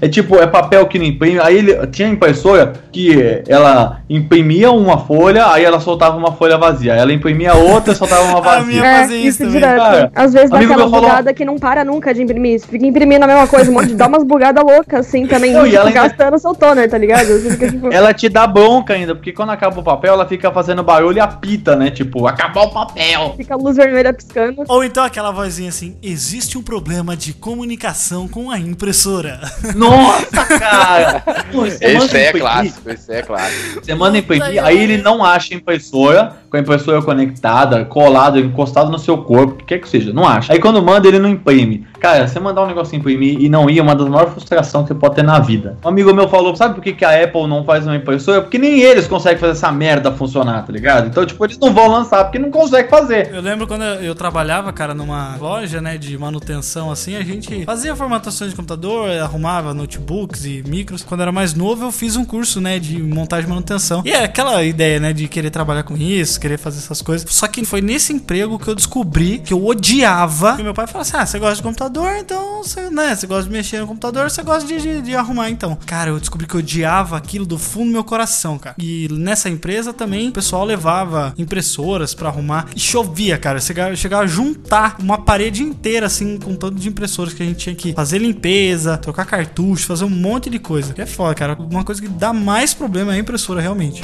É tipo, é papel que não imprime. Aí ele tinha impressora que ela imprimia uma folha, aí ela soltava uma folha vazia. Ela imprimia outra, soltava uma A vazia. minha- É, fazer isso isso direto. Cara, Às vezes dá amigo aquela meu falou- bugada que não para nunca de imprimir. Você fica imprimindo a mesma coisa, um monte de- dá umas bugadas loucas assim também. Não, tipo, ela ainda- gastando seu toner, tá ligado? Fica tipo. Ela te dá bronca ainda, porque quando acaba o papel, ela fica fazendo barulho e apita, né? Tipo, acabou o papel. Fica a luz vermelha piscando. Ou então aquela vozinha assim: existe um problema de comunicação com a impressora. Nossa, cara! Pô, Esse aí é imprimir, clássico, esse é clássico. Você manda imprimir, aí ele não acha a impressora, com a impressora conectada, colada, encostada no seu corpo, o que quer que seja, não acha. Aí quando manda, ele não imprime. Cara, você mandar um negócio imprimir e não ir é uma das maiores frustrações que você pode ter na vida. Um amigo meu falou, sabe por que, que a Apple não faz uma impressora? Porque nem eles conseguem fazer essa merda funcionar, tá ligado? Então, tipo, eles não vão lançar porque não conseguem fazer. Eu lembro quando eu eu trabalhava, cara, numa loja, né, de manutenção, assim, a gente fazia formatações de computador, arrumava notebooks e micros. Quando era mais novo, eu fiz um curso, né, de montagem e manutenção. E é aquela ideia, né, de querer trabalhar com isso, querer fazer essas coisas. Só que foi nesse emprego que eu descobri que eu odiava. E meu pai falou assim: ah, você gosta de computador, então, você, né, você gosta de mexer no computador, você gosta de, de, de arrumar, então. Cara, eu descobri que eu odiava aquilo do fundo do meu coração, cara. E nessa empresa também, o pessoal levava impressoras pra arrumar. E chovia, cara. Eu chegava a juntar uma parede inteira, assim, com tanto de impressoras que a gente tinha que fazer limpeza, trocar cartucho, fazer um monte de coisa. Que é foda, cara. Uma coisa que dá mais problema é a impressora, realmente.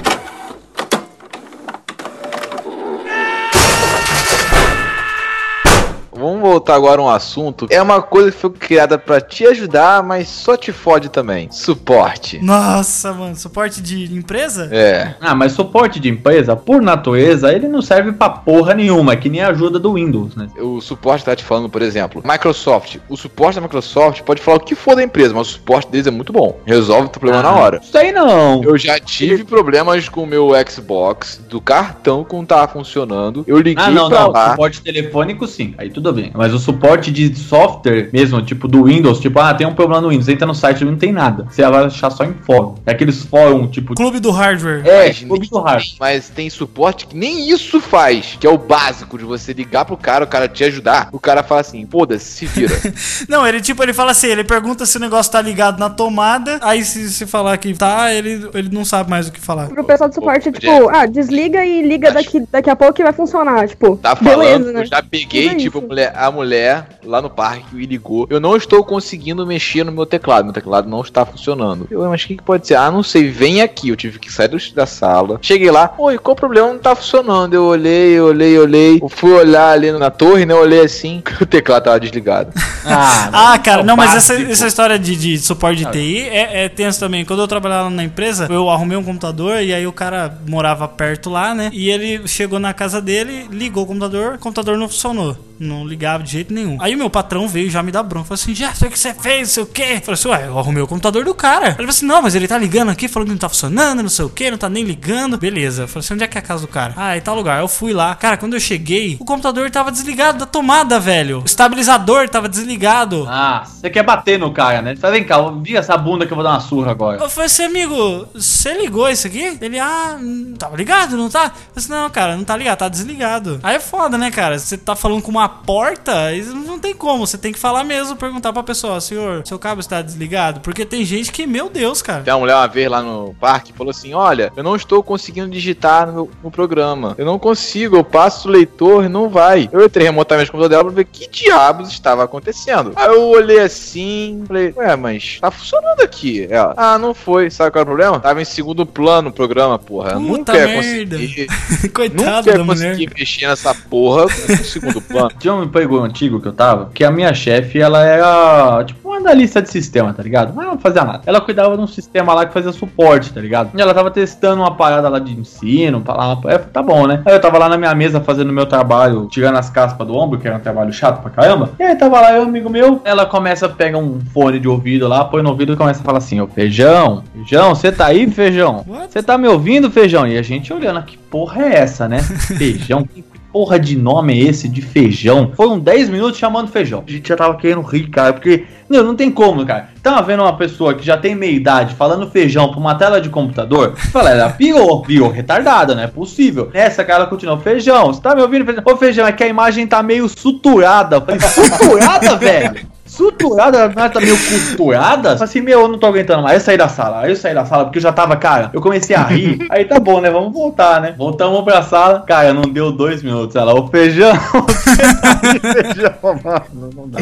Voltar agora a um assunto. É uma coisa que foi criada pra te ajudar, mas só te fode também. Suporte. Nossa, mano. Suporte de empresa? É. Ah, mas suporte de empresa, por natureza, ele não serve pra porra nenhuma, é que nem a ajuda do Windows, né? O suporte tá te falando, por exemplo, Microsoft. O suporte da Microsoft pode falar o que for da empresa, mas o suporte deles é muito bom. Resolve o teu problema na hora. Isso aí não. Eu já tive problemas com o meu Xbox, do cartão que não tava funcionando. Eu liguei Ah, não, pra não. lá. Suporte telefônico, sim. Aí tudo bem. Mas o suporte de software mesmo, tipo do Windows, tipo, ah, tem um problema no Windows, entra no site não tem nada. Você vai achar só em fórum. É aqueles fórum, tipo. Clube do hardware. É, Mas clube nem- do hard. Mas tem suporte que nem isso faz, que é o básico de você ligar pro cara, o cara te ajudar. O cara fala assim, foda-se, se vira. Não, ele tipo, ele fala assim, ele pergunta se o negócio tá ligado na tomada, aí se, se falar que tá, ele, ele não sabe mais o que falar. Pro pessoal de suporte, tipo, Jeff. ah, desliga e liga daqui, daqui a pouco que vai funcionar. Tipo, Tá falando, beleza, né? eu já peguei, tipo, a isso. mulher, a mulher lá no parque me ligou. Eu não estou conseguindo mexer no meu teclado. Meu teclado não está funcionando. Eu, mas o que, que pode ser? Ah, não sei. Vem aqui. Eu tive que sair do- da sala. Cheguei lá. Oi, qual o problema? Não tá funcionando. Eu olhei, olhei, olhei. Eu fui olhar ali na torre, né? Eu olhei assim. O teclado tava desligado. Ah, cara, não, mas essa, essa história de, de suporte de TI é, é tenso também. Quando eu trabalhava na empresa, eu arrumei um computador e aí o cara morava perto lá, né? E ele chegou na casa dele, ligou o computador, o computador não funcionou. Não ligava de jeito nenhum. Aí o meu patrão veio já me dar bronca. Falou assim: já sei o que você fez, não sei o quê. Eu falei assim: ué, eu arrumei o computador do cara. Ele falou assim: não, mas ele tá ligando aqui, falando que não tá funcionando, não sei o quê, não tá nem ligando. Beleza. Eu falei assim: onde é que é a casa do cara? Ah, em tal lugar. Eu fui lá. Cara, quando eu cheguei, o computador tava desligado da tomada, velho. O estabilizador tava desligado. Ah, você quer bater no cara, né? Fala, vem cá, vi essa bunda que eu vou dar uma surra agora. Eu falei assim, amigo, você ligou isso aqui? Ele, ah, tava ligado, não tá? Eu falei assim, não, cara, não tá ligado, tá desligado. Aí é foda, né, cara? Você tá falando com uma porta, não tem como. Você tem que falar mesmo, perguntar pra pessoa, senhor, seu cabo está desligado? Porque tem gente que, meu Deus, cara. Tem uma mulher uma vez lá no parque falou assim: Olha, eu não estou conseguindo digitar no, no programa. Eu não consigo, eu passo o leitor e não vai. Eu entrei remotamente no computador dela pra ver que diabos estava acontecendo. Aí eu olhei assim, falei, ué, mas tá funcionando aqui. Ela, ah, não foi. Sabe qual era o problema? Tava em segundo plano o programa, porra. Puta nunca ia merda. conseguir. Coitado nunca ia mulher. conseguir mexer nessa porra no segundo plano. Tinha um emprego antigo que eu tava, que a minha chefe, ela era tipo uma analista de sistema, tá ligado? Mas não fazia nada. Ela cuidava de um sistema lá que fazia suporte, tá ligado? E ela tava testando uma parada lá de ensino, lá, é, tá bom, né? Aí eu tava lá na minha mesa fazendo meu trabalho, tirando as caspas do ombro, que era um trabalho chato pra caramba. E aí tava lá eu, amigo meu, ela começa a pegar um fone de ouvido lá, põe no ouvido e começa a falar assim, ô feijão, feijão, você tá aí, feijão? Você tá me ouvindo, feijão? E a gente olhando, que porra é essa, né? Feijão, que porra de nome é esse de feijão? Foram 10 minutos chamando feijão. A gente já tava querendo rir, cara, porque não, não tem como, cara. Tava vendo uma pessoa que já tem meia idade falando feijão pra uma tela de computador? Fala, ela pirou, pirou, retardada, não é possível. Essa cara continuou, feijão, você tá me ouvindo, feijão? Ô, feijão, é que a imagem tá meio suturada. Eu falei, suturada, velho? Suturada, não tá meio costurada? Assim, meu, eu não tô aguentando mais. Aí eu saí da sala, aí eu saí da sala, porque eu já tava, cara, eu comecei a rir. Aí tá bom, né? Vamos voltar, né? Voltamos pra sala. Cara, não deu dois minutos. Ela, ô feijão, de feijão, mano. Não dá.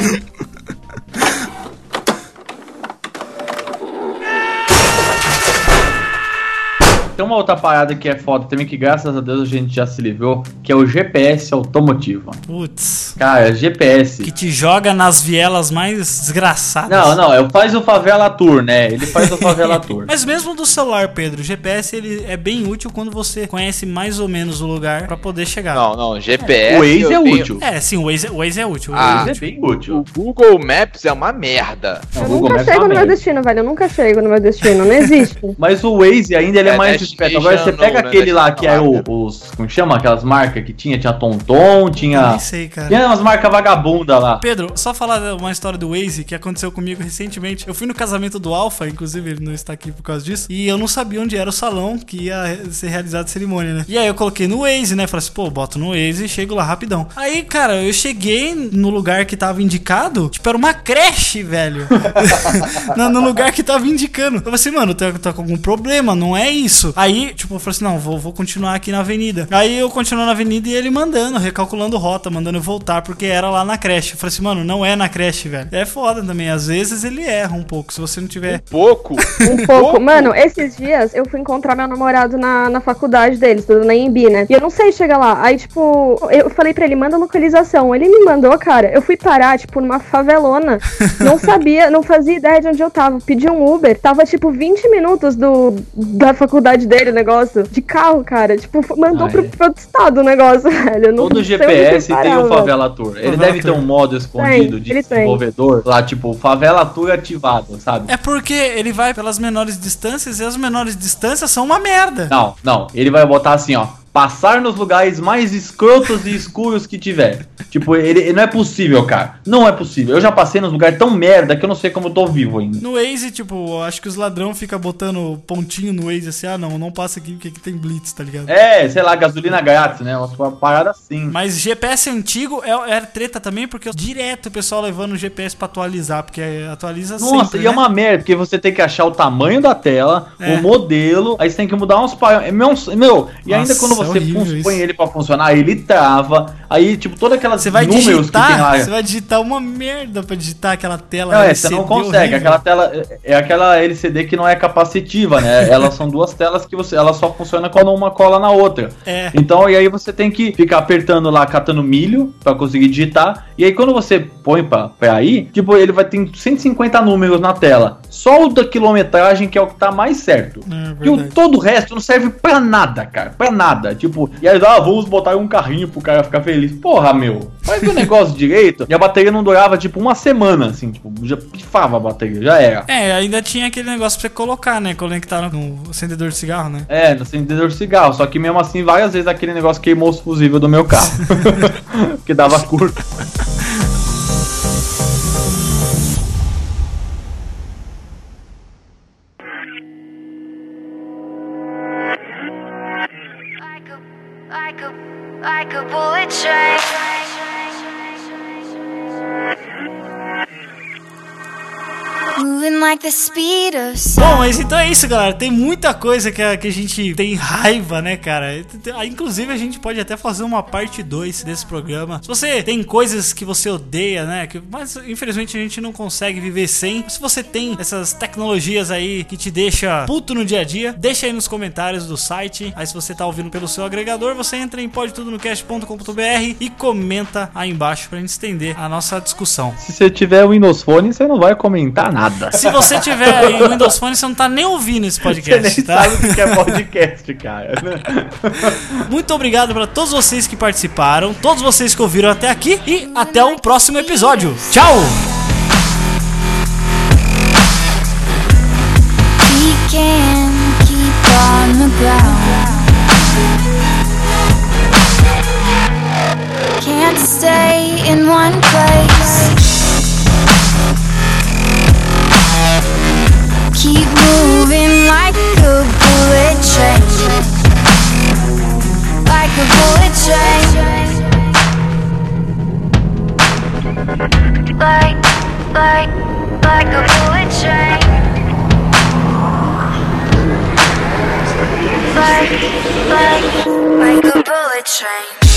Tem uma outra parada que é foda também, que graças a Deus a gente já se livrou, que é o GPS automotivo. Putz. Cara, GPS. Que te joga nas vielas mais desgraçadas. Não, não, é, faz o Favela Tour, né? Ele faz o Favela Tour. Mas mesmo do celular, Pedro, o GPS ele é bem útil quando você conhece mais ou menos o lugar pra poder chegar. Não, não, GPS. O Waze eu é tenho- útil. É, sim, o Waze, o Waze é útil. o Ah, Waze é bem útil. O Google Maps é uma merda. Não, Eu nunca Maps é chego uma no meu merda. destino, velho. Eu nunca chego no meu destino. Não existe. Mas o Waze ainda ele é, É mais Agora você pega né? aquele lá que é o, Destination. os. Como chama? Aquelas marcas que tinha? Tinha Tonton, tinha. Nem sei, cara. Tinha umas marcas vagabunda lá. Pedro, só falar uma história do Waze que aconteceu comigo recentemente. Eu fui no casamento do Alpha, inclusive ele não está aqui por causa disso, e eu não sabia onde era o salão que ia ser realizada a cerimônia, né? E aí eu coloquei no Waze, né? Falei assim, pô, boto no Waze e chego lá rapidão. Aí, cara, eu cheguei no lugar que tava indicado, tipo, era uma creche, velho. no, no lugar que tava indicando. Eu falei assim, mano, tá, tá com algum problema, não é isso. Aí, tipo, eu falei assim, não, vou, vou continuar aqui na avenida. Aí eu continuo na avenida e ele mandando, recalculando rota, mandando eu voltar, porque era lá na creche. Eu falei assim, mano, não é na creche, velho. É foda também, às vezes ele erra um pouco, se você não tiver... Pouco. Um pouco. Mano, esses dias eu fui encontrar meu namorado na, na faculdade dele, estudando na Embi, né? E eu não sei chegar lá. Aí, tipo, eu falei pra ele, manda localização. Ele me mandou, cara. Eu fui parar, tipo, numa favelona. Não sabia, não fazia ideia de onde eu tava. Pedi um Uber. Tava, tipo, 20 minutos do, da faculdade dele o negócio. De carro, cara. Tipo, mandou Ah, pro, é. pro outro estado o negócio, velho. Eu não Todo GPS tem parar, o velho. Favela Tour. Ele Favela deve ter um modo escondido Tem, de ele tem. desenvolvedor. Lá, tipo, Favela Tour ativado, sabe? É porque ele vai pelas menores distâncias e as menores distâncias são uma merda. Não, não. Ele vai botar assim, ó. Passar nos lugares mais escrotos e escuros que tiver. Tipo, ele, ele- não é possível, cara. Não é possível. Eu já passei nos lugares tão merda que eu não sei como eu tô vivo ainda. No Waze, tipo, eu acho que os ladrão ficam botando pontinho no Waze assim, ah não, não passa aqui porque aqui tem blitz, tá ligado? É, sei lá, gasolina grátis, né? Uma parada assim. Mas GPS antigo é, é treta também, porque direto o pessoal levando o GPS pra atualizar, porque atualiza Nossa, sempre, e é né? uma merda, porque você tem que achar o tamanho da tela, É. o modelo, aí você tem que mudar uns parâmetros. Meu, meu, e ainda quando É você horrível põe isso. ele pra funcionar, ele trava. Aí, tipo, todas aquelas Você vai números que tem digitar, lá. você vai digitar uma merda pra digitar aquela tela. Não, é, você não consegue. horrível. Aquela tela é aquela LCD que não é capacitiva, né? Elas são duas telas que você, ela só funciona quando uma cola na outra. É. Então, e aí você tem que ficar apertando lá, catando milho pra conseguir digitar. E aí quando você põe pra, pra ir, tipo, ele vai ter 150 números na tela. Só o da quilometragem que é o que tá mais certo. É, e o, todo o resto não serve pra nada, cara. Pra nada. Tipo, e aí, ah, vamos botar um carrinho pro cara ficar feliz. Porra, meu. Faz o negócio direito. E a bateria não durava, tipo, uma semana, assim. Tipo, já pifava a bateria, já era. É, ainda tinha aquele negócio pra você colocar, né? Conectar no acendedor de cigarro, né? É, no acendedor de cigarro. Só que mesmo assim, várias vezes aquele negócio queimou os fusíveis do meu carro. Porque dava curto. Like a, bullet train. Like the speed of sound. Bom, mas então é isso, galera. Tem muita coisa que a, que a gente tem raiva, né, cara? Ah, Inclusive, a gente pode até fazer uma parte 2 desse programa. Se você tem coisas que você odeia, né? Que, mas infelizmente a gente não consegue viver sem. Se você tem essas tecnologias aí que te deixa puto no dia a dia, deixa aí nos comentários do site. Aí se você tá ouvindo pelo seu agregador, você entra em podtudonocast.com.br e comenta aí embaixo pra gente estender a nossa discussão. Se você tiver o Windows Phone, você não vai comentar nada. Se você tiver aí o Windows Phone, você não tá nem ouvindo esse Você podcast, nem tá? sabe o que é podcast, cara. Muito obrigado para todos vocês que participaram, todos vocês que ouviram até aqui e até o próximo episódio. Tchau! Can't stay in one place. Keep moving like a bullet train. Like a bullet train. Like, like, like a bullet train. like, like, like a bullet train.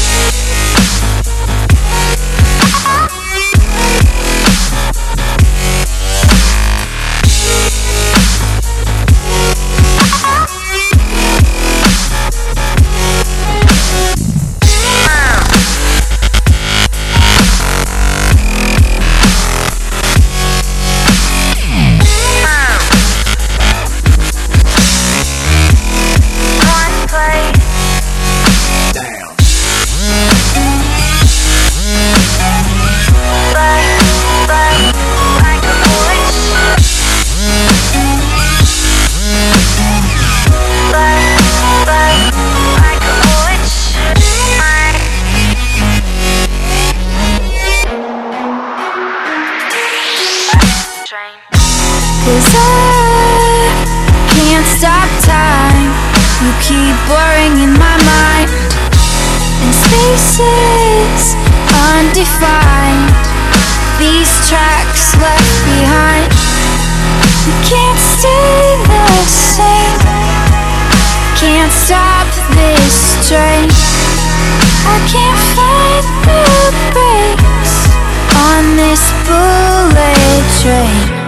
I can't find the brakes on this bullet train.